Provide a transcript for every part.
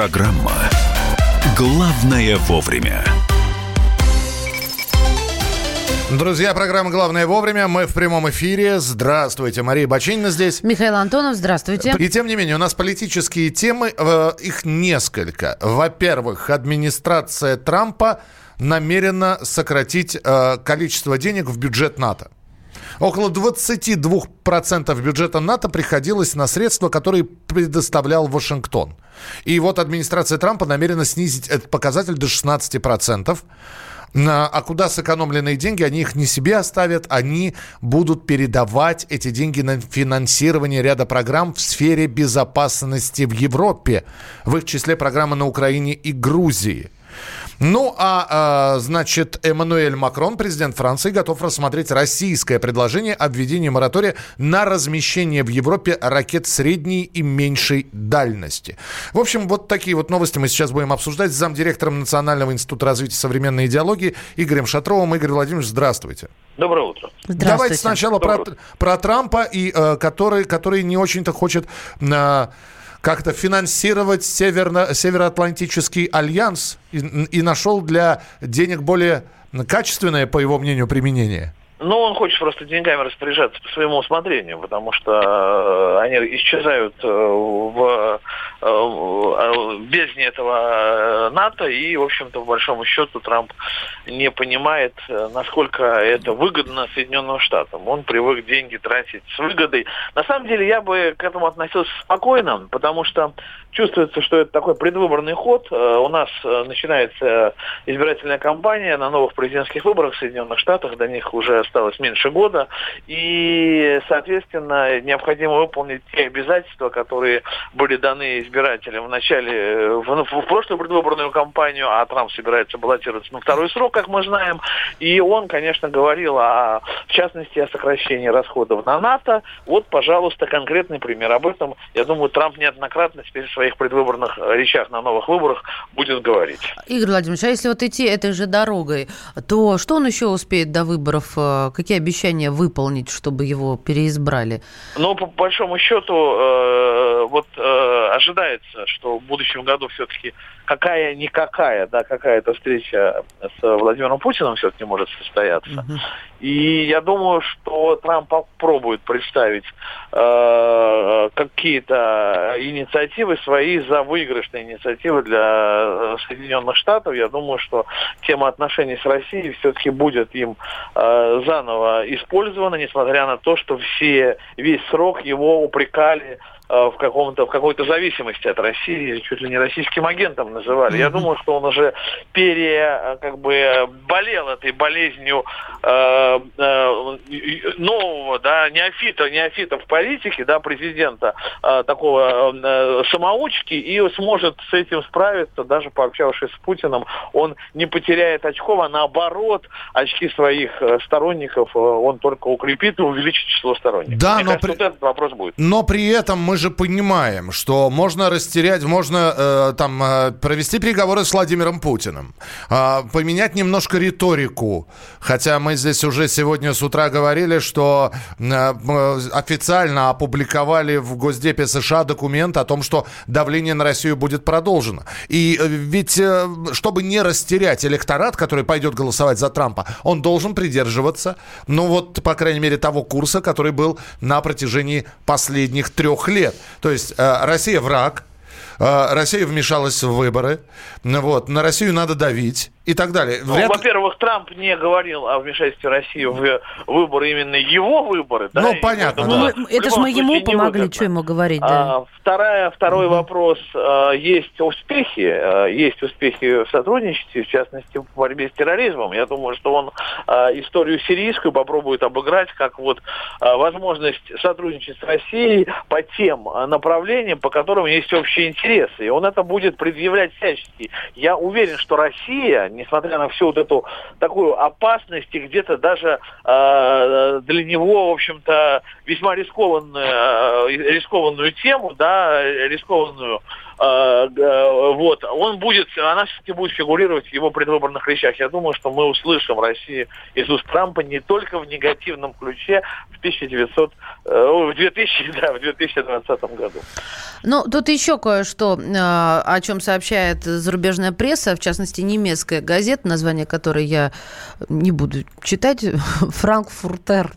Программа «Главное вовремя». Друзья, программа «Главное вовремя». Мы в прямом эфире. Здравствуйте. Мария Бачинина здесь. Михаил Антонов, здравствуйте. И тем не менее, у нас политические темы, э, их несколько. Во-первых, администрация Трампа намерена сократить э, количество денег в бюджет НАТО. Около 22% бюджета НАТО приходилось на средства, которые предоставлял Вашингтон. И вот администрация Трампа намерена снизить этот показатель до 16%. А куда сэкономленные деньги, они их не себе оставят, они будут передавать эти деньги на финансирование ряда программ в сфере безопасности в Европе, в их числе программы на Украине и Грузии. Ну, а, а, значит, Эммануэль Макрон, президент Франции, готов рассмотреть российское предложение о введении моратория на размещение в Европе ракет средней и меньшей дальности. В общем, вот такие вот новости мы сейчас будем обсуждать с замдиректором Национального института развития современной идеологии Игорем Шатровым. Игорь Владимирович, здравствуйте. Доброе утро. Давайте сначала про, про Трампа, и, э, который, который не очень-то хочет... Э, как-то финансировать Северно, Североатлантический альянс и, и нашел для денег более качественное, по его мнению, применение? Ну, он хочет просто деньгами распоряжаться по своему усмотрению, потому что э, они исчезают э, в э, бездне этого НАТО, и, в общем-то, в большом счету Трамп не понимает, насколько это выгодно Соединенным Штатам. Он привык деньги тратить с выгодой. На самом деле, я бы к этому относился спокойно, потому что чувствуется, что это такой предвыборный ход. У нас начинается избирательная кампания на новых президентских выборах в Соединенных Штатах, до них уже осталось меньше года, и, соответственно, необходимо выполнить те обязательства, которые были даны избирателям в начале, в, в прошлую предвыборную кампанию, а Трамп собирается баллотироваться на второй срок, как мы знаем, и он, конечно, говорил, о, в частности, о сокращении расходов на НАТО. Вот, пожалуйста, конкретный пример. Об этом, я думаю, Трамп неоднократно теперь в своих предвыборных речах на новых выборах будет говорить. Игорь Владимирович, а если вот идти этой же дорогой, то что он еще успеет до выборов э, какие обещания выполнить, чтобы его переизбрали? Ну, по большому счету, э, вот э, ожидается, что в будущем году все-таки какая-никакая, да, какая-то встреча с Владимиром Путиным все-таки может состояться. Uh-huh. И я думаю, что Трамп попробует представить э, какие-то инициативы свои за выигрышные инициативы для э, Соединенных Штатов. Я думаю, что тема отношений с Россией все-таки будет им э, заново использована, несмотря на то, что все весь срок его упрекали в, каком-то, в какой-то зависимости от России, чуть ли не российским агентом называли. Я думаю, что он уже пере, э, как бы, болел этой болезнью э, э, нового, да, неофита, неофита в политике, да, президента, э, такого э, самоучки, и сможет с этим справиться, даже пообщавшись с Путиным, он не потеряет очков, а наоборот, очки своих сторонников он только укрепит и увеличит число сторонников. Да, Мне но кажется, при... вот этот вопрос будет. Но при этом мы же понимаем, что можно растерять, можно э, там э, провести переговоры с Владимиром Путиным, э, поменять немножко риторику. Хотя мы здесь уже сегодня с утра говорили, что э, официально опубликовали в Госдепе США документ о том, что давление на Россию будет продолжено. И э, ведь, э, чтобы не растерять электорат, который пойдет голосовать за Трампа, он должен придерживаться, ну вот, по крайней мере, того курса, который был на протяжении последних трех лет лет. То есть э, Россия враг, э, Россия вмешалась в выборы, вот, на Россию надо давить и так далее. Ну, Вряд... Во-первых, Трамп не говорил о вмешательстве России в выборы, именно его выборы. Да? Ну, понятно. Да. Мы, это же мы ему помогли, что ему говорить. Да? А, вторая, второй угу. вопрос. А, есть успехи, а, есть успехи в сотрудничестве, в частности, в борьбе с терроризмом. Я думаю, что он а, историю сирийскую попробует обыграть как вот а, возможность сотрудничать с Россией по тем направлениям, по которым есть общие интересы. И он это будет предъявлять всячески. Я уверен, что Россия несмотря на всю вот эту такую опасность и где-то даже э, для него, в общем-то, весьма рискованную, э, рискованную тему, да, рискованную вот, он будет, она все-таки будет фигурировать в его предвыборных речах. Я думаю, что мы услышим России из уст Трампа не только в негативном ключе в 1900, в 2000, да, в 2020 году. Ну, тут еще кое-что, о чем сообщает зарубежная пресса, в частности, немецкая газета, название которой я не буду читать, Франкфуртер.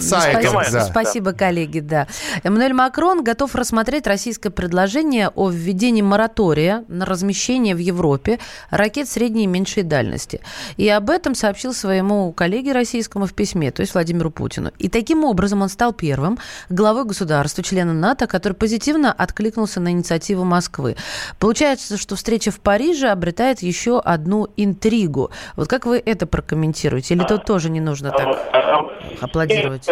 Спасибо, спасибо, коллеги, да. Эммануэль Макрон готов рассмотреть российское предложение о введении моратория на размещение в Европе ракет средней и меньшей дальности. И об этом сообщил своему коллеге российскому в письме, то есть Владимиру Путину. И таким образом он стал первым главой государства, члена НАТО, который позитивно откликнулся на инициативу Москвы. Получается, что встреча в Париже обретает еще одну интригу. Вот как вы это прокомментируете? Или тут тоже не нужно так а, а, а, аплодировать?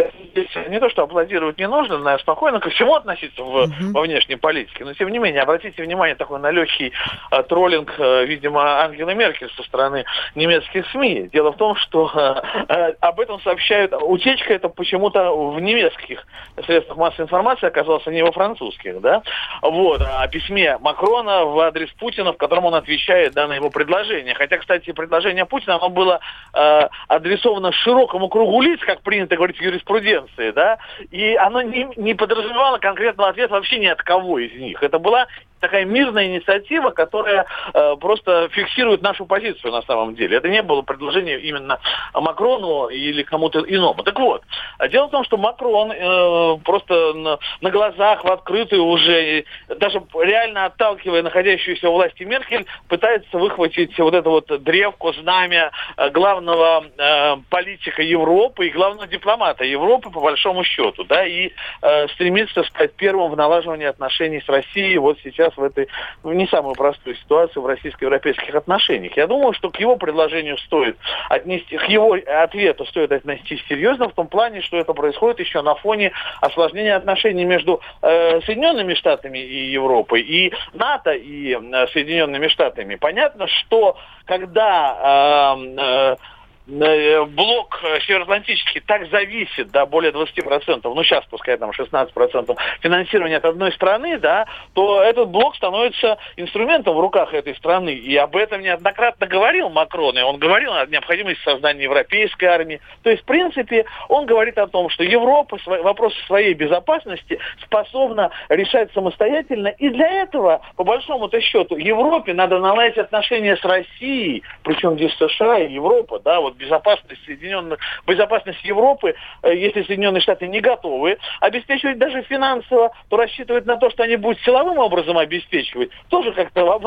Не то, что аплодировать не нужно, надо спокойно ко всему относиться в, uh-huh. во внешней политике. Но, тем не менее, обратите внимание такой на легкий э, троллинг, э, видимо, Ангелы Меркель со стороны немецких СМИ. Дело в том, что э, э, об этом сообщают... Утечка это почему-то в немецких средствах массовой информации оказалась, а не во французских, да? Вот. О письме Макрона в адрес Путина, в котором он отвечает да, на его предложение. Хотя, кстати, предложение Путина, оно было э, адресовано широкому кругу лиц, как принято говорить в юриспруденции, да, и оно не, не подразумевало конкретного ответа вообще ни от кого из них. Это была такая мирная инициатива, которая э, просто фиксирует нашу позицию на самом деле. Это не было предложение именно Макрону или кому-то иному. Так вот, дело в том, что Макрон э, просто на, на глазах, в открытую уже, даже реально отталкивая находящуюся у власти Меркель, пытается выхватить вот это вот древко, знамя э, главного э, политика Европы и главного дипломата Европы, по большому счету, да, и э, стремится стать первым в налаживании отношений с Россией вот сейчас сейчас в этой ну, не самую простую ситуацию в российско-европейских отношениях. Я думаю, что к его предложению стоит отнести, к его ответу стоит отнестись серьезно в том плане, что это происходит еще на фоне осложнения отношений между э, Соединенными Штатами и Европой, и НАТО и э, Соединенными Штатами. Понятно, что когда э, Э, блок э, североатлантический так зависит, да, более 20%, ну сейчас пускай там 16% финансирования от одной страны, да, то этот блок становится инструментом в руках этой страны. И об этом неоднократно говорил Макрон, и он говорил о необходимости создания европейской армии. То есть, в принципе, он говорит о том, что Европа вопросы своей безопасности способна решать самостоятельно, и для этого, по большому-то счету, Европе надо наладить отношения с Россией, причем здесь США и Европа, да, вот безопасность Соединенных, безопасность Европы, э, если Соединенные Штаты не готовы обеспечивать даже финансово, то рассчитывать на то, что они будут силовым образом обеспечивать, тоже как-то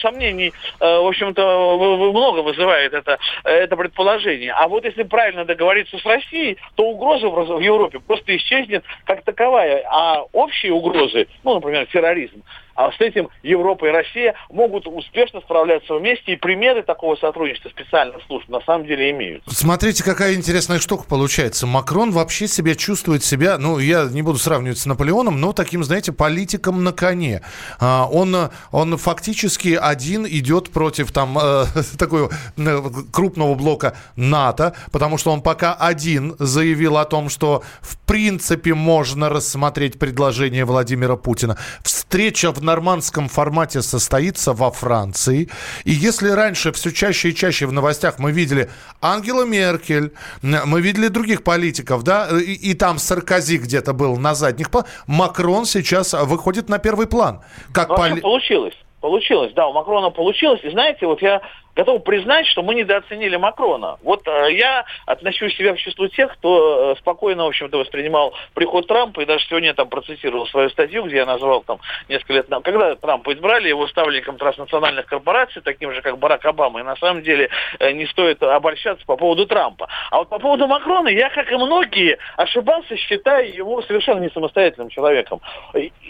сомнений, э, в общем-то, много вызывает это, это предположение. А вот если правильно договориться с Россией, то угроза в Европе просто исчезнет как таковая. А общие угрозы, ну, например, терроризм, а с этим Европа и Россия могут успешно справляться вместе, и примеры такого сотрудничества специальных служб на самом деле имеют. Смотрите, какая интересная штука получается. Макрон вообще себя чувствует себя, ну, я не буду сравнивать с Наполеоном, но таким, знаете, политиком на коне. А, он, он фактически один идет против там э, такого э, крупного блока НАТО, потому что он пока один заявил о том, что в принципе можно рассмотреть предложение Владимира Путина. Встреча в нормандском формате состоится во Франции. И если раньше все чаще и чаще в новостях мы видели Ангела Меркель, мы видели других политиков, да, и, и там Саркози где-то был на задних планах, Макрон сейчас выходит на первый план. Как поли... получилось. Получилось, да, у Макрона получилось. И знаете, вот я готов признать, что мы недооценили Макрона. Вот э, я отношу себя в число тех, кто э, спокойно, в общем-то, воспринимал приход Трампа, и даже сегодня я там процитировал свою статью, где я назвал там несколько лет, назад, когда Трампа избрали его ставленником транснациональных корпораций, таким же, как Барак Обама, и на самом деле э, не стоит обольщаться по поводу Трампа. А вот по поводу Макрона, я, как и многие, ошибался, считая его совершенно не самостоятельным человеком.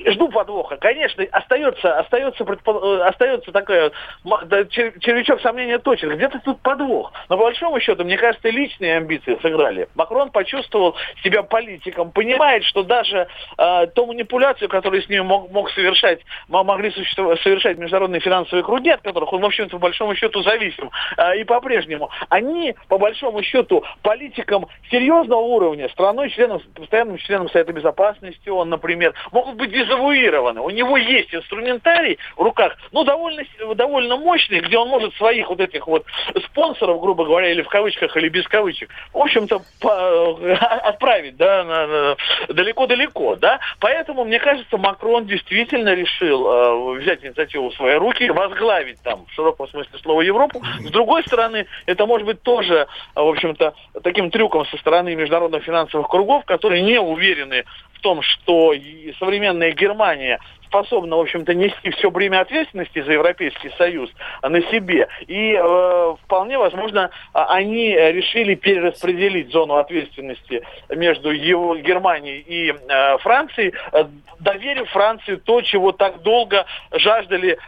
Жду подвоха. Конечно, остается, остается, предпо... остается такая червячок сомнения точно. Где-то тут подвох. Но по большому счету, мне кажется, личные амбиции сыграли. Макрон почувствовал себя политиком, понимает, что даже э, ту манипуляцию, которую с ним мог, мог совершать, могли совершать международные финансовые круги, от которых он, в общем-то, по большому счету зависим, э, и по-прежнему, они, по большому счету, политикам серьезного уровня, страной, членом, постоянным членом Совета Безопасности, он, например, могут быть дезавуированы. У него есть инструментарий в руках, ну, довольно, довольно мощный, где он может своих вот этих вот спонсоров, грубо говоря, или в кавычках, или без кавычек, в общем-то, отправить, да, далеко-далеко, да. Поэтому, мне кажется, Макрон действительно решил э, взять инициативу в свои руки, возглавить там, в широком смысле слова, Европу. С другой стороны, это может быть тоже, в общем-то, таким трюком со стороны международных финансовых кругов, которые не уверены в том, что современная Германия способна, в общем-то, нести все бремя ответственности за Европейский Союз на себе. И э, вполне возможно, а, они решили перераспределить зону ответственности между его, Германией и э, Францией, э, доверив Франции то, чего так долго жаждали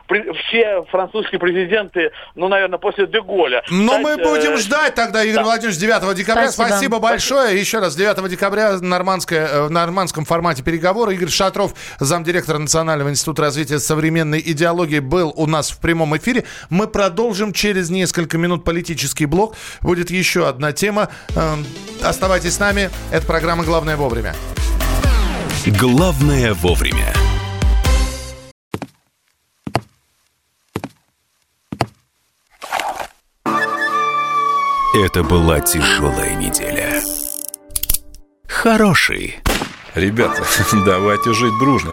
все французские президенты, ну, наверное, после Деголя. Но Кстати, мы будем э, ждать тогда, Игорь да. Владимирович, 9 декабря. Спасибо, Спасибо большое. Спасибо. Еще раз, 9 декабря э, в нормандском формате переговоры. Игорь Шатров, замдиректора Национального Национального института развития современной идеологии был у нас в прямом эфире. Мы продолжим через несколько минут политический блок. Будет еще одна тема. Эм, оставайтесь с нами. Это программа «Главное вовремя». Главное вовремя. Это была тяжелая неделя. Хороший. Ребята, давайте жить дружно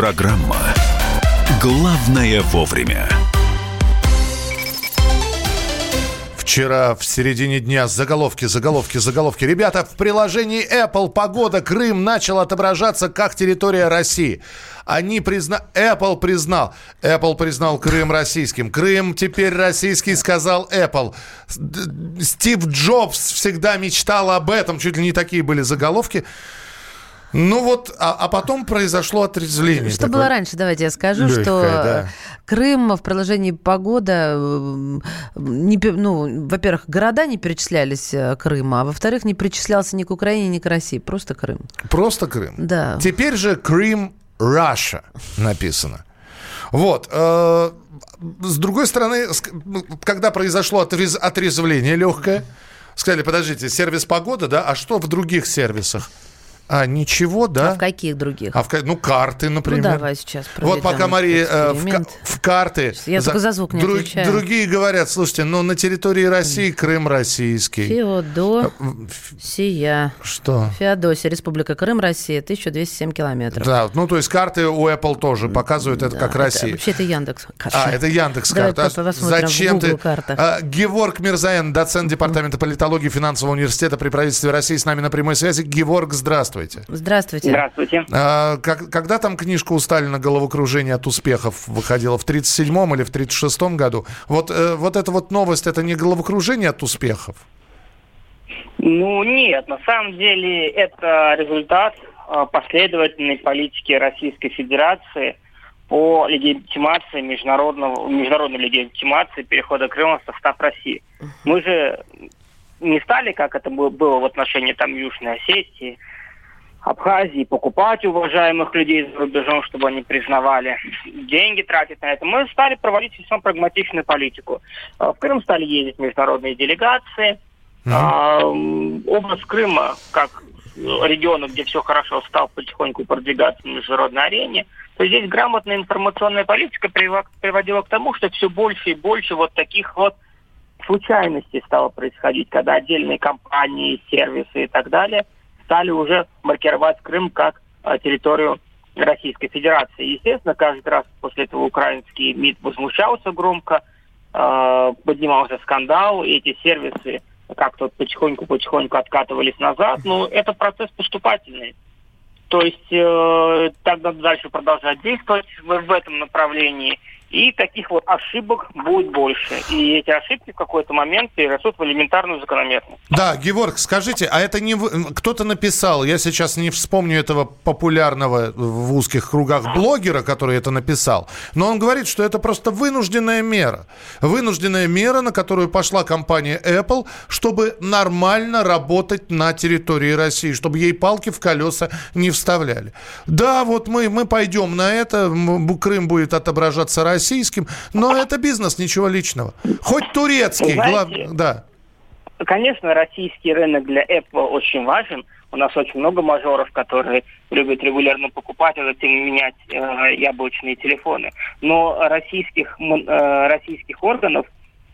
Программа «Главное вовремя». Вчера в середине дня заголовки, заголовки, заголовки. Ребята, в приложении Apple погода Крым начал отображаться как территория России. Они призна... Apple признал. Apple признал Крым российским. Крым теперь российский, сказал Apple. Стив Джобс всегда мечтал об этом. Чуть ли не такие были заголовки. Ну вот, а, а потом произошло отрезвление. Что такое. было раньше, давайте я скажу, Легкое, что да. Крым в приложении погода, не, ну, во-первых, города не перечислялись э, Крыма, а во-вторых, не причислялся ни к Украине, ни к России, просто Крым. Просто Крым? Да. Теперь же Крым Russia написано. Вот. Э, с другой стороны, когда произошло отрезвление легкое, сказали, подождите, сервис погода, да, а что в других сервисах? А, ничего, да? А в каких других? А в, ну, карты, например. Ну, давай сейчас Вот пока Мария э, в, в карты... Я за, только за звук не друг, отвечаю. Другие говорят, слушайте, ну, на территории России Крым российский. Феодосия. Что? Феодосия, Республика Крым, Россия, 1207 километров. Да, ну, то есть карты у Apple тоже показывают это да, как Россия. Вообще это Яндекс. А, это Яндекс карты. А зачем ты... А, Геворг Мирзаян, доцент Департамента политологии Финансового университета при правительстве России с нами на прямой связи. Геворг, здравствуй здравствуйте. Здравствуйте. Здравствуйте. А, как, когда там книжка у Сталина «Головокружение от успехов» выходила? В 37-м или в 36-м году? Вот, э, вот эта вот новость, это не головокружение от успехов? Ну, нет. На самом деле это результат э, последовательной политики Российской Федерации по легитимации международного, международной легитимации перехода Крыма в состав России. Мы же не стали, как это было в отношении там Южной Осетии, Абхазии, покупать уважаемых людей за рубежом, чтобы они признавали, деньги тратить на это. Мы стали проводить весьма прагматичную политику. А, в Крым стали ездить международные делегации. Mm-hmm. Область Крыма, как региона, где все хорошо, стал потихоньку продвигаться на международной арене. То здесь грамотная информационная политика приводила к тому, что все больше и больше вот таких вот случайностей стало происходить, когда отдельные компании, сервисы и так далее – стали уже маркировать Крым как э, территорию Российской Федерации. Естественно, каждый раз после этого украинский МИД возмущался громко, э, поднимался скандал, и эти сервисы как-то потихоньку-потихоньку откатывались назад. Но это процесс поступательный. То есть э, так надо дальше продолжать действовать в, в этом направлении – и таких вот ошибок будет больше. И эти ошибки в какой-то момент перерастут в элементарную закономерность. Да, Геворг, скажите, а это не кто-то написал, я сейчас не вспомню этого популярного в узких кругах блогера, который это написал, но он говорит, что это просто вынужденная мера. Вынужденная мера, на которую пошла компания Apple, чтобы нормально работать на территории России, чтобы ей палки в колеса не вставляли. Да, вот мы, мы пойдем на это, Крым будет отображаться Россией, российским, но это бизнес, ничего личного. Хоть турецкий, Знаете, глав... да. Конечно, российский рынок для Apple очень важен. У нас очень много мажоров, которые любят регулярно покупать, а затем менять э, яблочные телефоны. Но российских, э, российских органов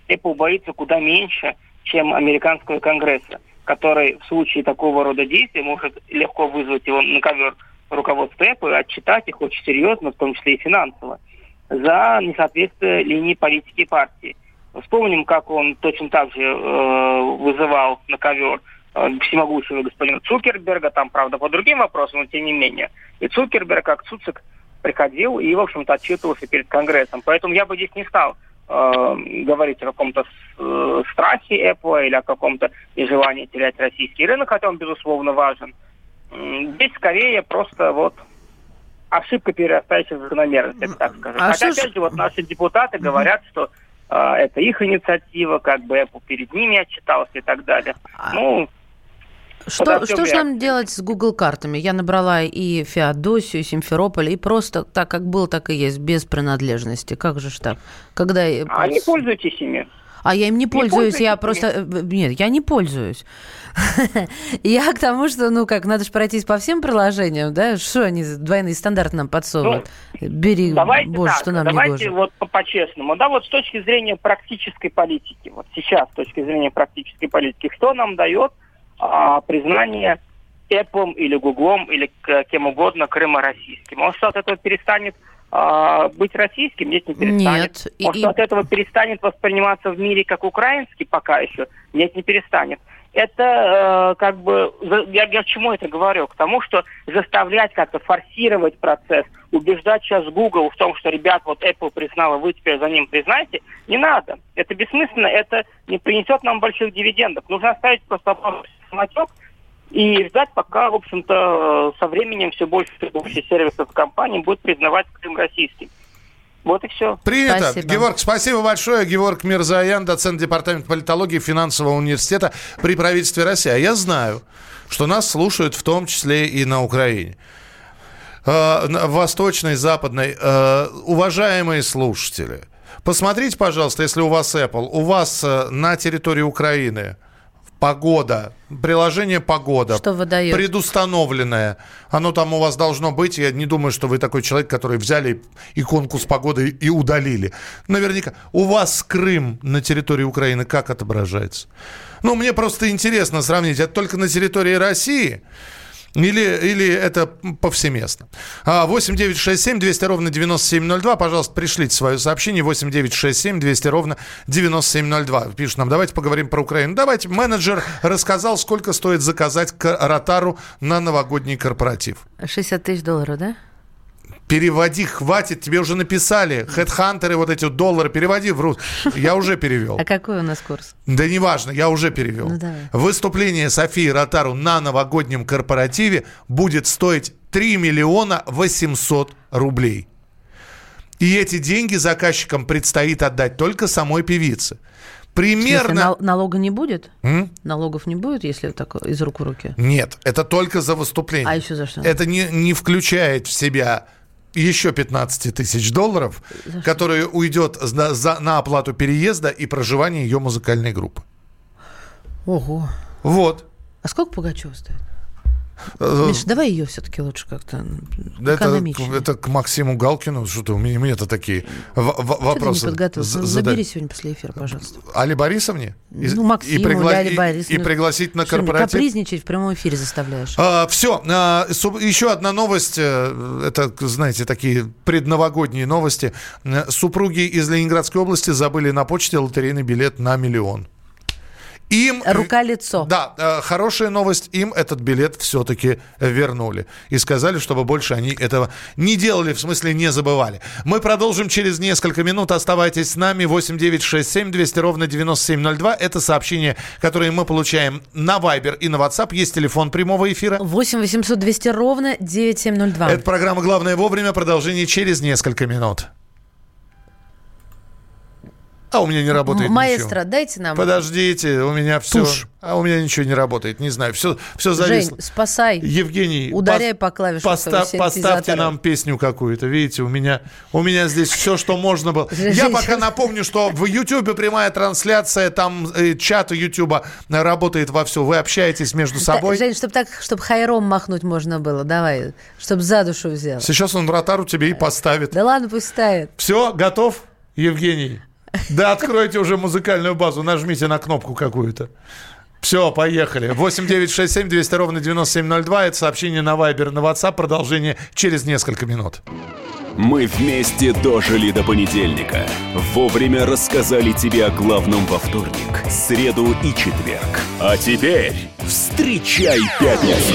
Apple боится куда меньше, чем американского конгресса, который в случае такого рода действий может легко вызвать его на ковер руководства Apple и отчитать их очень серьезно, в том числе и финансово за несоответствие линии политики партии. Вспомним, как он точно так же э, вызывал на ковер э, всемогущего господина Цукерберга, там, правда, по другим вопросам, но тем не менее. И Цукерберг, как Цуцик, приходил и, в общем-то, отчитывался перед Конгрессом. Поэтому я бы здесь не стал э, говорить о каком-то э, страхе Apple или о каком-то нежелании терять российский рынок, хотя он, безусловно, важен. Здесь скорее просто вот ошибка, перерастающая в закономерность, я так скажу. А Хотя, опять же, вот наши депутаты говорят, что э, это их инициатива, как бы Apple перед ними отчитался и так далее. А... Ну, что, что же нам делать с Google картами? Я набрала и Феодосию, и Симферополь, и просто так, как был, так и есть, без принадлежности. Как же ж так? Когда... А не пользуйтесь ими. А я им не пользуюсь, не я просто... Э, нет, я не пользуюсь. я к тому, что, ну как, надо же пройтись по всем приложениям, да? Что они двойные стандарты нам подсовывают? Ну, Бери, давайте боже, так, что нам давайте не вот по-честному. Да, вот с точки зрения практической политики, вот сейчас с точки зрения практической политики, что нам дает а, признание Apple или Google или кем угодно Крыма российским? Он что, от этого перестанет а, быть российским, нет, не перестанет. Нет. Может, и... от этого перестанет восприниматься в мире как украинский пока еще? Нет, не перестанет. Это э, как бы, я, я к чему это говорю? К тому, что заставлять как-то форсировать процесс, убеждать сейчас Google в том, что, ребят, вот Apple признала, вы теперь за ним признайте, не надо. Это бессмысленно, это не принесет нам больших дивидендов. Нужно оставить просто самотек, и ждать, пока, в общем-то, со временем все больше и больше сервисов компаний будет признавать Крым российским. Вот и все. Принято. Спасибо. Георг, спасибо большое. Георг Мирзаян, доцент Департамента политологии финансового университета при правительстве России. А я знаю, что нас слушают в том числе и на Украине. Э, восточной, западной. Э, уважаемые слушатели, посмотрите, пожалуйста, если у вас Apple, у вас э, на территории Украины Погода. Приложение «Погода». Что выдает? Предустановленное. Оно там у вас должно быть. Я не думаю, что вы такой человек, который взяли иконку с погодой и удалили. Наверняка. У вас Крым на территории Украины как отображается? Ну, мне просто интересно сравнить. Это только на территории России – или, или это повсеместно? 8 9 6 7 200 ровно 9702. Пожалуйста, пришлите свое сообщение. 8 9 6 7 200 ровно 9702. Пишут нам, давайте поговорим про Украину. Давайте. Менеджер рассказал, сколько стоит заказать Ротару на новогодний корпоратив. 60 тысяч долларов, да? Переводи, хватит, тебе уже написали. Хедхантеры, вот эти вот доллары, переводи в рус. Я уже перевел. А какой у нас курс? Да неважно, я уже перевел. Ну, давай. Выступление Софии Ротару на новогоднем корпоративе будет стоить 3 миллиона 800 рублей. И эти деньги заказчикам предстоит отдать только самой певице. Примерно... Смысле, налога не будет? М? Налогов не будет, если так из рук в руки? Нет, это только за выступление. А еще за что? Это не, не включает в себя еще 15 тысяч долларов, которые уйдет за, за, на оплату переезда и проживания ее музыкальной группы. Ого. Вот. А сколько Пугачева стоит? Э, Миш, давай ее все-таки лучше как-то это, это к Максиму Галкину, что-то у меня, мне-то такие в- в- Что вопросы. з- Ну, забери сегодня после эфира, пожалуйста. Али Борисовне? И- Ну, Максиму, и, пригла- Али Борисовне. и пригласить на Что, корпоратив? Капризничать в прямом эфире заставляешь. все, еще одна новость, э, это, знаете, такие предновогодние новости. Э, Супруги из Ленинградской области забыли на почте лотерейный билет на миллион. Им... Рука-лицо. Да, э, хорошая новость, им этот билет все-таки вернули. И сказали, чтобы больше они этого не делали, в смысле не забывали. Мы продолжим через несколько минут. Оставайтесь с нами. 8 9 6 7 200 ровно 9702. Это сообщение, которое мы получаем на Viber и на WhatsApp. Есть телефон прямого эфира. 8 800 200 ровно 9702. Это программа «Главное вовремя». Продолжение через несколько минут. А у меня не работает Маэстро, ничего. дайте нам. Подождите, у меня все... Тушь. А у меня ничего не работает, не знаю. Все, все зависло. Жень, спасай. Евгений, Ударяй пос- по клавишам поста- поставьте нам песню какую-то. Видите, у меня, у меня здесь все, что можно было. Жень, Я пока Жень. напомню, что в Ютьюбе прямая трансляция, там э, чат Ютуба работает вовсю. Вы общаетесь между собой. Жень, чтобы так, чтобы хайром махнуть можно было, давай, чтобы за душу взял. Сейчас он вратару тебе и поставит. Да ладно, пусть ставит. Все, готов, Евгений? Да откройте уже музыкальную базу, нажмите на кнопку какую-то. Все, поехали. 8 9 6 7 200 ровно 9702. Это сообщение на Viber, на WhatsApp. Продолжение через несколько минут. Мы вместе дожили до понедельника. Вовремя рассказали тебе о главном во вторник, среду и четверг. А теперь встречай пятницу.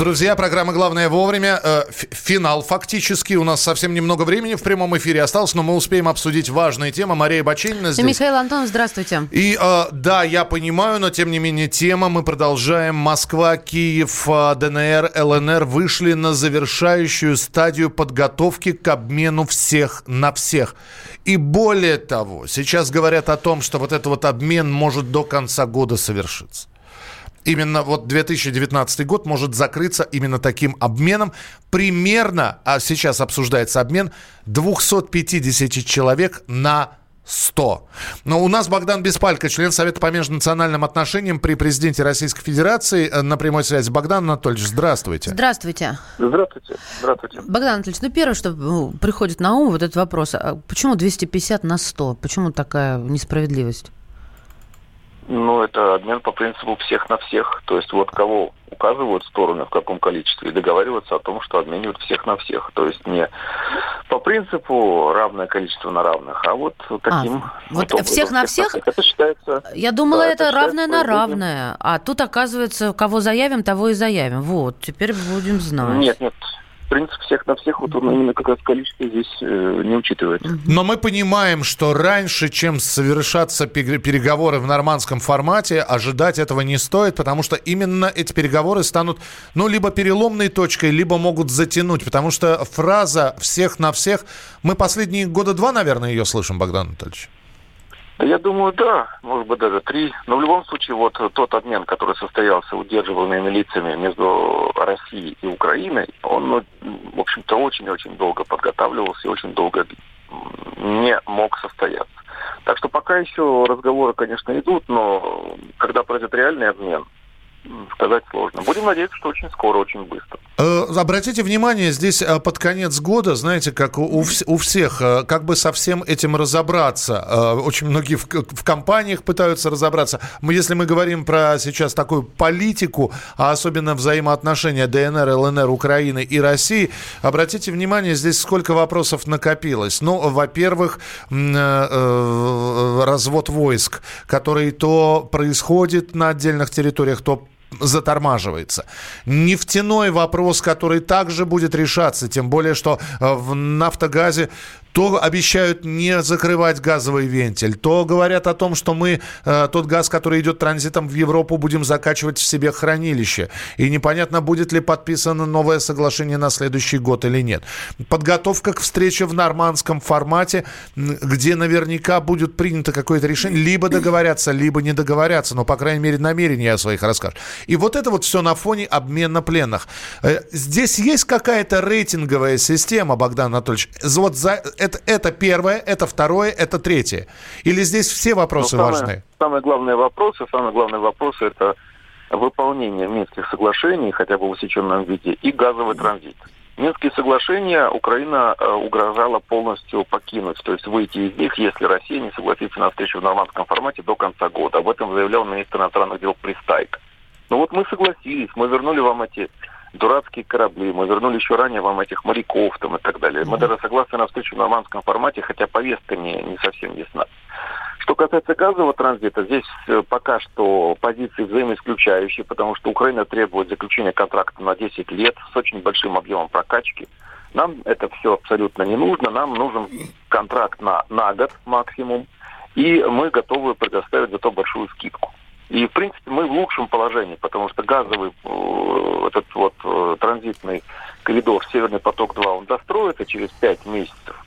Друзья, программа «Главное вовремя». Э, финал фактически. У нас совсем немного времени в прямом эфире осталось, но мы успеем обсудить важные темы. Мария Баченина И здесь. Михаил Антонов, здравствуйте. И э, да, я понимаю, но тем не менее тема. Мы продолжаем. Москва, Киев, э, ДНР, ЛНР вышли на завершающую стадию подготовки к обмену всех на всех. И более того, сейчас говорят о том, что вот этот вот обмен может до конца года совершиться. Именно вот 2019 год может закрыться именно таким обменом. Примерно, а сейчас обсуждается обмен, 250 человек на 100. Но у нас Богдан Беспалько, член Совета по межнациональным отношениям при президенте Российской Федерации. Э, На прямой связи Богдан Анатольевич, здравствуйте. Здравствуйте. Здравствуйте. Здравствуйте. Богдан Анатольевич, ну первое, что ну, приходит на ум, вот этот вопрос. а почему 250 на 100? Почему такая несправедливость? Ну, это обмен по принципу всех на всех. То есть вот кого указывают стороны, в каком количестве, и договариваются о том, что обменивают всех на всех. То есть не по принципу равное количество на равных, а вот таким... вот образом, всех на всех? Это считается... Я думала, Да, это это равное на равное. А тут, оказывается, кого заявим, того и заявим. Вот, теперь будем знать. Нет, нет. Принцип всех на всех, вот он именно как раз количество здесь э, не учитывается. Но мы понимаем, что раньше, чем совершатся пег- переговоры в нормандском формате, ожидать этого не стоит, потому что именно эти переговоры станут, ну, либо переломной точкой, либо могут затянуть, потому что фраза «всех на всех», мы последние года два, наверное, ее слышим, Богдан Анатольевич. Я думаю, да, может быть, даже три. Но в любом случае, вот тот обмен, который состоялся удерживаемыми лицами между Россией и Украиной, он, ну, в общем-то, очень-очень долго подготавливался и очень долго не мог состояться. Так что пока еще разговоры, конечно, идут, но когда пройдет реальный обмен, сказать сложно. Будем надеяться, что очень скоро, очень быстро. Э, Обратите внимание, здесь э, под конец года, знаете, как у, у вс- у всех, э, как бы со всем этим разобраться. Очень многие в, в компаниях пытаются разобраться. Мы, если мы говорим про сейчас такую политику, а особенно взаимоотношения ДНР, ЛНР, Украины и России, обратите внимание, здесь сколько вопросов накопилось. Ну, во-первых, развод войск, который то происходит на отдельных территориях, то затормаживается. Нефтяной вопрос, который также будет решаться, тем более, что э, в «Нафтогазе» то обещают не закрывать газовый вентиль, то говорят о том, что мы э, тот газ, который идет транзитом в Европу, будем закачивать в себе хранилище. И непонятно, будет ли подписано новое соглашение на следующий год или нет. Подготовка к встрече в нормандском формате, где наверняка будет принято какое-то решение, либо договорятся, либо не договорятся, но, по крайней мере, намерения о своих расскажут. И вот это вот все на фоне обмена пленных. Э, здесь есть какая-то рейтинговая система, Богдан Анатольевич? Вот за это, это первое, это второе, это третье? Или здесь все вопросы ну, самое, важны? Самый главный вопрос, и самый главный вопрос это выполнение Минских соглашений, хотя бы в усеченном виде, и газовый транзит. Минские соглашения Украина э, угрожала полностью покинуть, то есть выйти из них, если Россия не согласится на встречу в нормандском формате до конца года. Об этом заявлял министр иностранных дел Пристайк. Ну вот мы согласились, мы вернули вам эти дурацкие корабли, мы вернули еще ранее вам этих моряков там и так далее. Мы даже согласны на встречу в нормандском формате, хотя повестка не, не совсем ясна. Что касается газового транзита, здесь э, пока что позиции взаимоисключающие, потому что Украина требует заключения контракта на 10 лет с очень большим объемом прокачки. Нам это все абсолютно не нужно. Нам нужен контракт на, на год максимум. И мы готовы предоставить за то большую скидку. И, в принципе, мы в лучшем положении, потому что газовый э, этот вот э, транзитный коридор Северный поток-2, он достроится через 5 месяцев.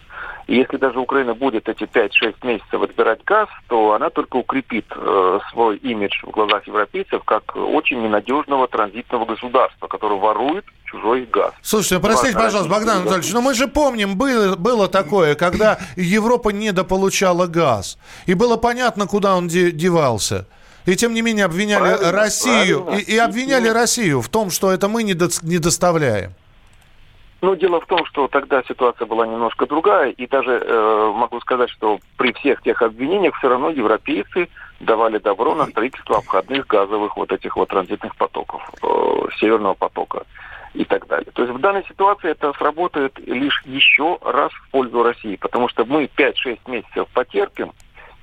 И если даже Украина будет эти 5-6 месяцев отбирать газ, то она только укрепит э, свой имидж в глазах европейцев как очень ненадежного транзитного государства, которое ворует чужой газ. Слушайте, простите, пожалуйста, Богдан Анатольевич, но мы же помним, было, было такое, когда Европа недополучала газ. И было понятно, куда он девался. И тем не менее обвиняли правильно, Россию правильно. И, и обвиняли Россию в том, что это мы не, до, не доставляем. Ну, дело в том, что тогда ситуация была немножко другая, и даже э, могу сказать, что при всех тех обвинениях все равно европейцы давали добро на строительство обходных газовых вот этих вот транзитных потоков, э, Северного потока и так далее. То есть в данной ситуации это сработает лишь еще раз в пользу России, потому что мы 5-6 месяцев потерпим,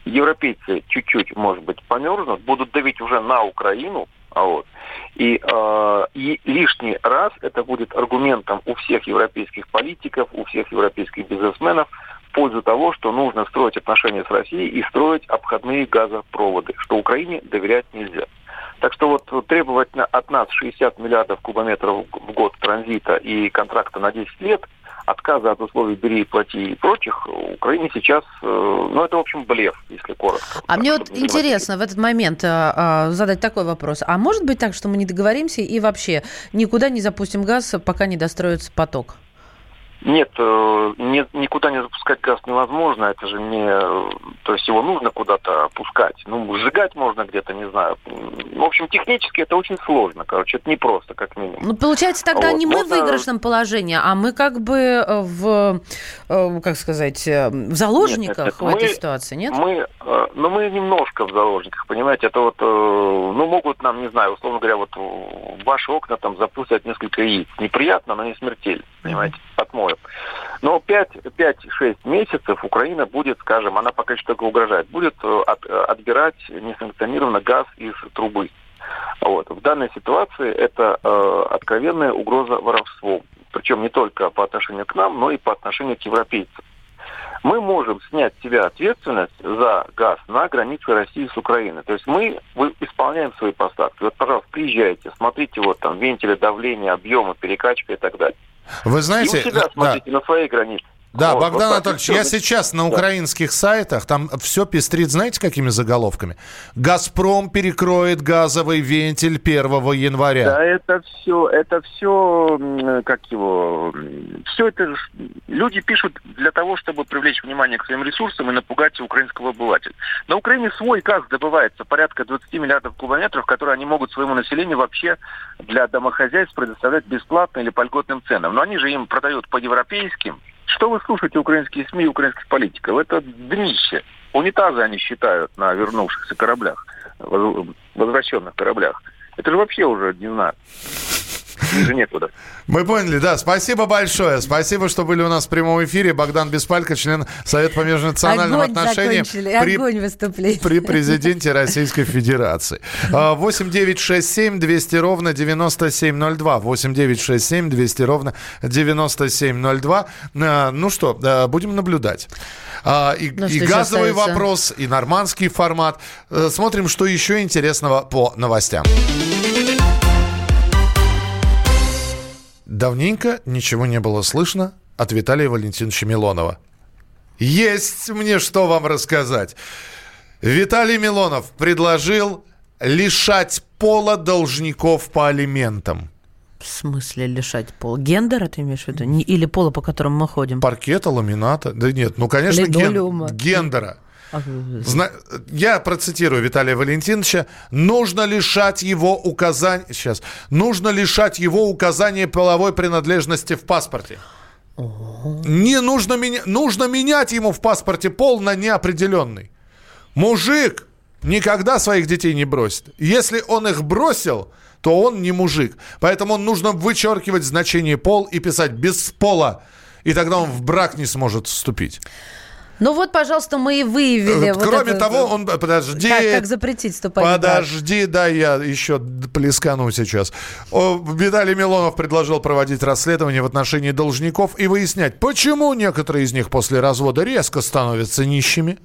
европейцы чуть-чуть, может быть, померзнут, будут давить уже на Украину, а вот, и, э, и лишний раз это будет аргументом у всех европейских политиков, у всех европейских бизнесменов в пользу того, что нужно строить отношения с Россией и строить обходные газопроводы, что Украине доверять нельзя. Так что вот требовать от нас 60 миллиардов кубометров в год транзита и контракта на 10 лет – отказа от условий «бери и плати» и прочих, Украине сейчас, э, ну, это, в общем, блеф, если коротко. А мне вот интересно в этот момент а, а, задать такой вопрос. А может быть так, что мы не договоримся и вообще никуда не запустим газ, пока не достроится поток? Нет, э, не, никуда не запускать газ невозможно. Это же не... То есть его нужно куда-то опускать. Ну, сжигать можно где-то, не знаю. В общем, технически это очень сложно. Короче, это непросто, как минимум. Ну, получается, тогда вот. не мы можно... в выигрышном положении, а мы как бы э, в, э, как сказать, в заложниках нет, нет, нет. в этой мы, ситуации, нет? Мы, ну, мы немножко в заложниках, понимаете. Это вот, ну, могут нам, не знаю, условно говоря, вот в ваши окна там запустить несколько яиц. Неприятно, но не смертельно, понимаете, отмой остановок. Но 5-6 месяцев Украина будет, скажем, она пока еще только угрожает, будет э, от, э, отбирать несанкционированно газ из трубы. Вот. В данной ситуации это э, откровенная угроза воровством. Причем не только по отношению к нам, но и по отношению к европейцам. Мы можем снять с себя ответственность за газ на границе России с Украиной. То есть мы исполняем свои поставки. Вот, пожалуйста, приезжайте, смотрите вот там вентили давления, объемы, перекачка и так далее. Вы знаете... И у себя смотрите да. на своей границе. Да, вот, Богдан вот Анатольевич, я сейчас на украинских сайтах, там все пестрит, знаете, какими заголовками? «Газпром перекроет газовый вентиль 1 января». Да, это все, это все, как его, все это люди пишут для того, чтобы привлечь внимание к своим ресурсам и напугать украинского обывателя. На Украине свой газ добывается, порядка 20 миллиардов кубометров, которые они могут своему населению вообще для домохозяйств предоставлять бесплатно или по льготным ценам. Но они же им продают по европейским, что вы слушаете украинские СМИ украинских политиков? Это днище. Унитазы они считают на вернувшихся кораблях, возвращенных кораблях. Это же вообще уже, не знаю. Ниже некуда. Мы поняли, да. Спасибо большое. Спасибо, что были у нас в прямом эфире. Богдан Беспалько, член Совета по межнациональным Огонь отношениям огонь выступление. при президенте Российской Федерации. А, 8 9 6 7 200 ровно 9702. 8 9 6 7 200 ровно 9702. А, Ну что, а, будем наблюдать. А, И, Ну, и газовый вопрос, и нормандский формат. Э, Смотрим, что еще интересного по новостям. Давненько ничего не было слышно от Виталия Валентиновича Милонова. Есть мне что вам рассказать. Виталий Милонов предложил лишать пола должников по алиментам. В смысле лишать пол? Гендера ты имеешь в виду? Или пола, по которому мы ходим? Паркета, ламината. Да нет, ну, конечно, ген- гендера. А, Зна- Я процитирую Виталия Валентиновича. Нужно лишать его указаний... Сейчас. Нужно лишать его указания половой принадлежности в паспорте. Не нужно, меня... нужно менять ему в паспорте пол на неопределенный. Мужик никогда своих детей не бросит. Если он их бросил, то он не мужик. Поэтому нужно вычеркивать значение пол и писать без пола. И тогда он в брак не сможет вступить. Ну вот, пожалуйста, мы и выявили. Э, вот Кроме это- того, он... Подожди. Как, как запретить брак? Подожди, да, я еще плескану сейчас. О, Виталий Милонов предложил проводить расследование в отношении должников и выяснять, почему некоторые из них после развода резко становятся нищими,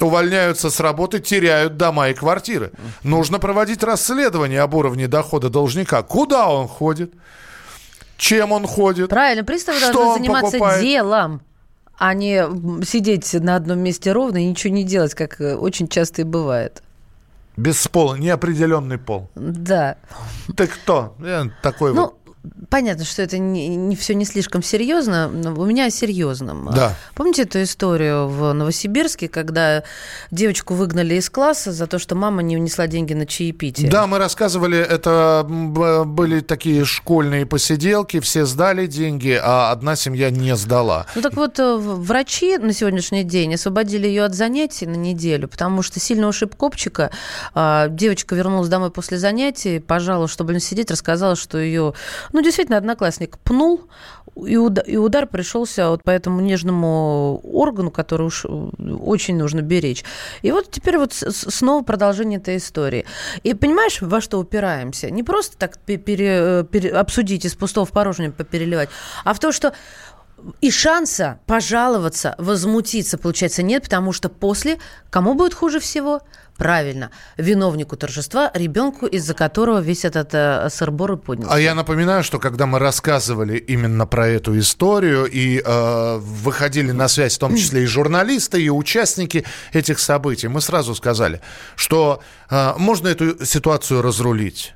увольняются с работы, теряют дома и квартиры. Нужно проводить расследование об уровне дохода должника. Куда он ходит? Чем он ходит? Правильно, приставы должны заниматься покупает? делом, а не сидеть на одном месте ровно и ничего не делать, как э, очень часто и бывает. Без пола, неопределенный пол. Да. Ты кто? Я такой вот. Понятно, что это не, все не слишком серьезно, но у меня о серьезном. Да. Помните эту историю в Новосибирске, когда девочку выгнали из класса за то, что мама не унесла деньги на чаепитие? Да, мы рассказывали, это были такие школьные посиделки, все сдали деньги, а одна семья не сдала. Ну так вот, э, врачи на сегодняшний день освободили ее от занятий на неделю, потому что сильно ушиб копчика. А, Девочка вернулась домой после занятий, пожалуй, чтобы не сидеть, рассказала, что ее, ну, действительно, одноклассник пнул, и удар, и удар пришелся вот по этому нежному органу, который уж э, очень нужно беречь. И вот теперь вот снова продолжение этой истории. И понимаешь, во что упираемся? Не просто так пе- пере- э, пере- обсудить из пустого в порожнее попереливать, а в то, что и шанса пожаловаться, возмутиться, получается, нет, потому что после кому будет хуже всего? Правильно, виновнику торжества, ребенку, из-за которого весь этот э, сырбор и поднялся. А я напоминаю, что когда мы рассказывали именно про эту историю и э, выходили на связь, в том числе и журналисты, и участники этих событий, мы сразу сказали, что э, можно эту ситуацию разрулить.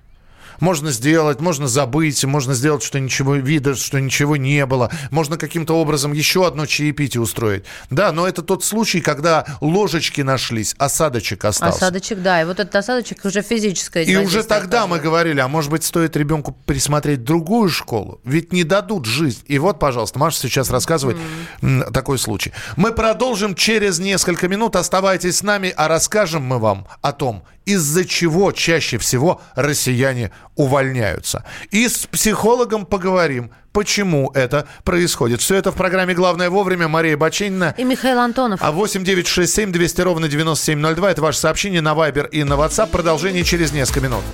Можно сделать, можно забыть, можно сделать, что ничего вида, что ничего не было. Можно каким-то образом еще одно чаепитие устроить. Да, но это тот случай, когда ложечки нашлись, осадочек остался. Осадочек, да, и вот этот осадочек уже физическое И уже тогда мы оказывает. говорили, а может быть, стоит ребенку присмотреть другую школу? Ведь не дадут жизнь. И вот, пожалуйста, Маша сейчас рассказывает м, такой случай. Мы продолжим через несколько минут. Оставайтесь с нами, а расскажем мы вам о том, из-за чего чаще всего россияне увольняются. И с психологом поговорим, почему это происходит. Все это в программе «Главное вовремя». Мария Бачинина. И Михаил Антонов. А 8 9 6 7 200 ровно 9702 это ваше сообщение на Viber и на WhatsApp. Продолжение через несколько минут.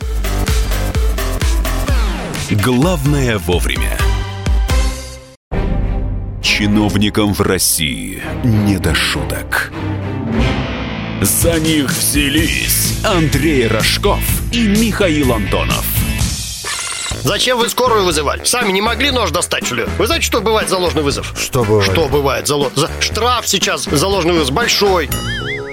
Главное вовремя. Чиновникам в России не до шуток. За них взялись Андрей Рожков и Михаил Антонов. Зачем вы скорую вызывали? Сами не могли нож достать, что ли? Вы знаете, что бывает за ложный вызов? Что бывает? Что бывает за, ло- за- Штраф сейчас за ложный вызов большой.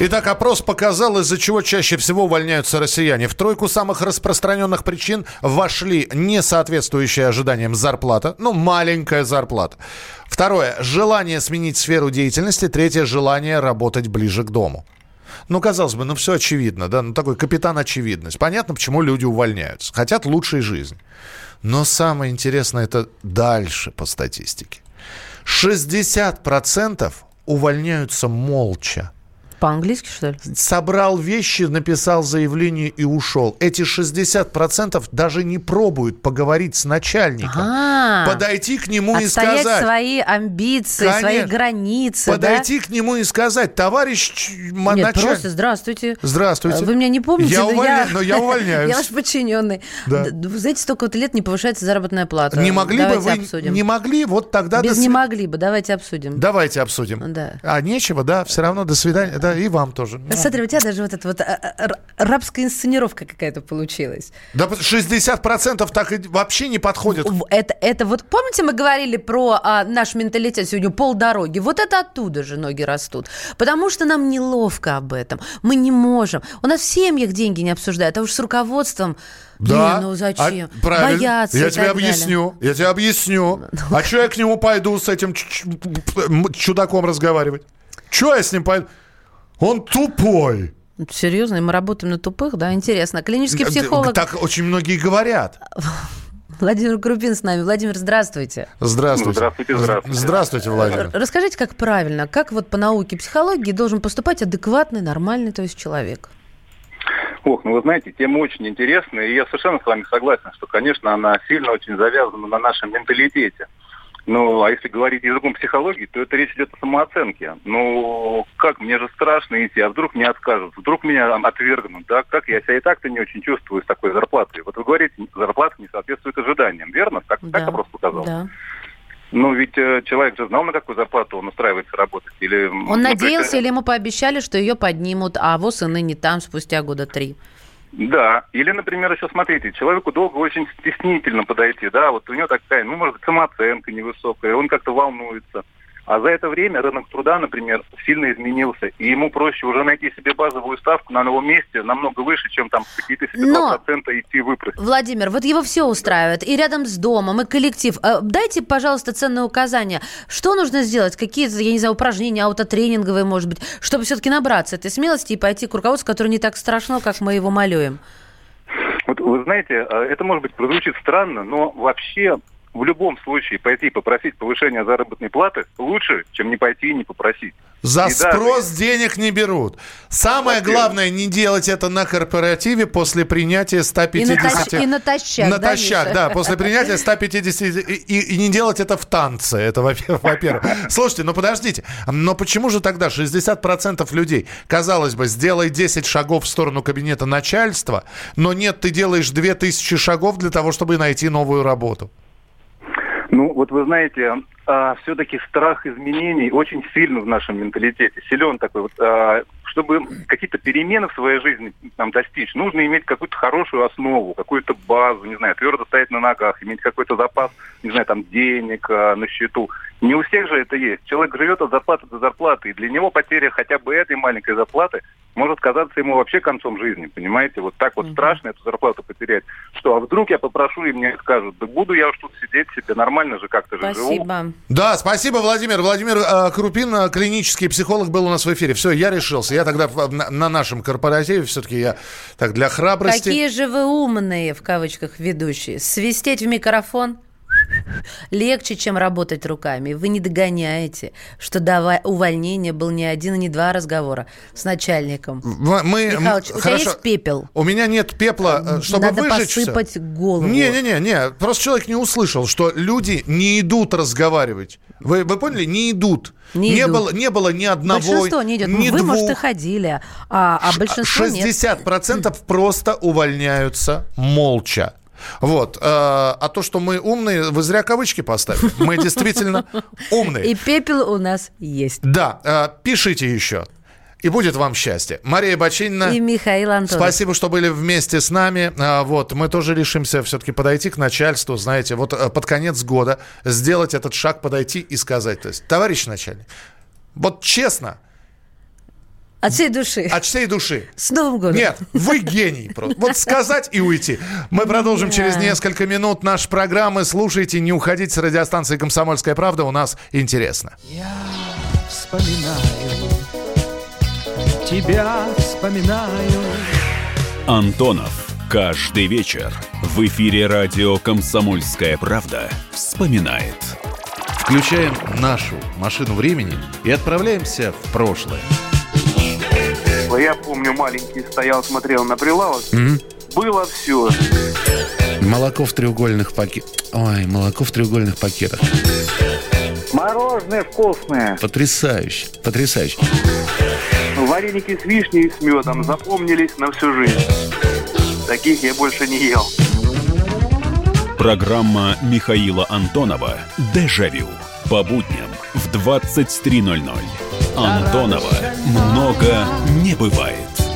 Итак, опрос показал, из-за чего чаще всего увольняются россияне. В тройку самых распространенных причин вошли несоответствующие ожиданиям зарплата, ну, маленькая зарплата. Второе – желание сменить сферу деятельности. Третье – желание работать ближе к дому. Ну, казалось бы, ну все очевидно, да, ну такой капитан очевидность. Понятно, почему люди увольняются. Хотят лучшей жизни. Но самое интересное это дальше по статистике. 60% увольняются молча. По-английски, что ли? Собрал вещи, написал заявление и ушел. Эти 60% даже не пробуют поговорить с начальником. А, Подойти к нему и отстоять сказать... свои амбиции, свои Конечно. границы, Подойти к нему и сказать, товарищ ч- м- да? Нет, началь- просто здравствуйте. Здравствуйте. Вы меня не помните, Я но, увольня- я... но я увольняюсь. Я ваш подчиненный. Да. Знаете, столько вот лет не повышается заработная плата. Не могли бы вы... Не могли, вот тогда... Без не могли бы, давайте обсудим. Давайте обсудим. Да. А нечего, да, все равно до свидания. Да, и вам тоже. Ну, Смотри, у тебя даже вот эта вот а, а, р- рабская инсценировка какая-то получилась. Да 60% так и вообще не подходят. В- Это, это вот, помните, мы говорили про а, наш менталитет сегодня полдороги? Вот это оттуда же ноги растут. Потому что нам неловко об этом. Мы не можем. У нас в семьях деньги не обсуждают, а уж с руководством... Да. «Не, ну зачем? А, правильно. Боятся Я тебе так далее. объясню. Я тебе объясню. А что я к нему пойду с этим чудаком разговаривать? Что я с ним пойду? Он тупой. Серьезно, и мы работаем на тупых, да? Интересно. Клинический психолог Так очень многие говорят. Владимир Крупин с нами. Владимир, здравствуйте. Здравствуйте. Здравствуйте, здравствуйте. Здравствуйте, Владимир. Расскажите, как правильно, как вот по науке психологии должен поступать адекватный, нормальный, то есть человек? Ох, ну вы знаете, тема очень интересная, и я совершенно с вами согласен, что, конечно, она сильно очень завязана на нашем менталитете. Ну, а если говорить языком психологии, то это речь идет о самооценке. Ну, как, мне же страшно идти, а вдруг мне откажут, вдруг меня отвергнут, да? Как я себя и так-то не очень чувствую с такой зарплатой. Вот вы говорите, зарплата не соответствует ожиданиям, верно? Так, так опрос показал? да. Ну, ведь э, человек же знал, на какую зарплату он устраивается работать. Или, Он ну, надеялся или ему пообещали, что ее поднимут, а вот и ныне там спустя года три. Да. Или, например, еще смотрите, человеку долго очень стеснительно подойти, да, вот у него такая, ну, может самооценка невысокая, он как-то волнуется. А за это время рынок труда, например, сильно изменился, и ему проще уже найти себе базовую ставку на новом месте намного выше, чем там какие-то себе Но- 2% идти выпросить. Владимир, вот его все устраивает. И рядом с домом, и коллектив. Э, Дайте, пожалуйста, ценные указания. Что нужно сделать? Какие-то, я не знаю, упражнения, аутотренинговые, может быть, чтобы все-таки набраться этой смелости и пойти к руководству, которое не так страшно, как мы его малюем. Вот вы знаете, э, это, может быть, прозвучит странно, но вообще в любом случае пойти и попросить повышения заработной платы лучше, чем не пойти и не попросить. За И даже- спрос денег не берут. Самое Во-первых. главное, не делать это на корпоративе после принятия И, 150... натощ- и натощак, да, Натощак, Миша? да, после принятия 150... И, и- и не делать это в танце, это во-первых. во-первых. Слушайте, ну подождите, но почему же тогда 60% людей, казалось бы, сделай 10 шагов в сторону кабинета начальства, но нет, ты делаешь 2000 шагов для того, чтобы найти новую работу? Вот вы знаете, все-таки страх изменений очень сильно в нашем менталитете, силен такой. Вот, а, чтобы какие-то перемены в своей жизни нам достичь, нужно иметь какую-то хорошую основу, какую-то базу, не знаю, твердо стоять на ногах, иметь какой-то запас, не знаю, там, денег а, на счету. Не у всех же это есть. Человек живет от зарплаты до зарплаты, и для него потеря хотя бы этой маленькой зарплаты может казаться ему вообще концом жизни, понимаете? Вот так вот страшно эту зарплату потерять. Что, а вдруг я попрошу, и мне скажут, да буду я уж тут сидеть себе, нормально же как-то же живу. Спасибо. Да, спасибо, Владимир. Владимир э, Крупин, э, клинический психолог, был у нас в эфире. Все, я решился. Я тогда на, на нашем корпоративе все-таки я так для храбрости. Какие же вы умные, в кавычках, ведущие. Свистеть в микрофон легче, чем работать руками. Вы не догоняете, что до увольнения был не один и не два разговора с начальником. Мы, Михалыч, у тебя хорошо. есть пепел? У меня нет пепла, э, чтобы Надо выжечь всё. посыпать голову. Не-не-не, не, просто человек не услышал, что люди не идут разговаривать. Вы, вы поняли? Не идут. Не идут. было, не было ни одного, Большинство не идет. Ни Вы, может, и двух. ходили, а, а большинство нет. 60% просто увольняются молча. Вот. э, А то, что мы умные, вы зря кавычки поставили. Мы действительно умные. И пепел у нас есть. Да, э, пишите еще. и будет вам счастье. Мария Бочинина. И Михаил Антонов. Спасибо, что были вместе с нами. А, Вот, мы тоже решимся все-таки подойти к начальству, знаете, вот э, под конец года сделать этот шаг, подойти и сказать, то есть, товарищ начальник, вот честно, От всей души. от всей души, С Новым годом. нет, вы гений просто. Вот сказать и уйти. Мы продолжим через несколько минут наши программы. Слушайте, не уходите с радиостанции «Комсомольская правда». У нас интересно. Я вспоминаю, тебя вспоминаю. Антонов. Каждый вечер в эфире радио «Комсомольская правда» вспоминает. Включаем нашу машину времени и отправляемся в прошлое. Я помню, маленький стоял, смотрел на прилавок. Было все. Молоко в треугольных пакетах. Ой, молоко в треугольных пакетах. Мороженое вкусное. Потрясающе, потрясающе. Вареники с вишней и с медом запомнились на всю жизнь. Таких я больше не ел. Программа Михаила Антонова «Дежавю» по будням в 23.00. Антонова много не бывает.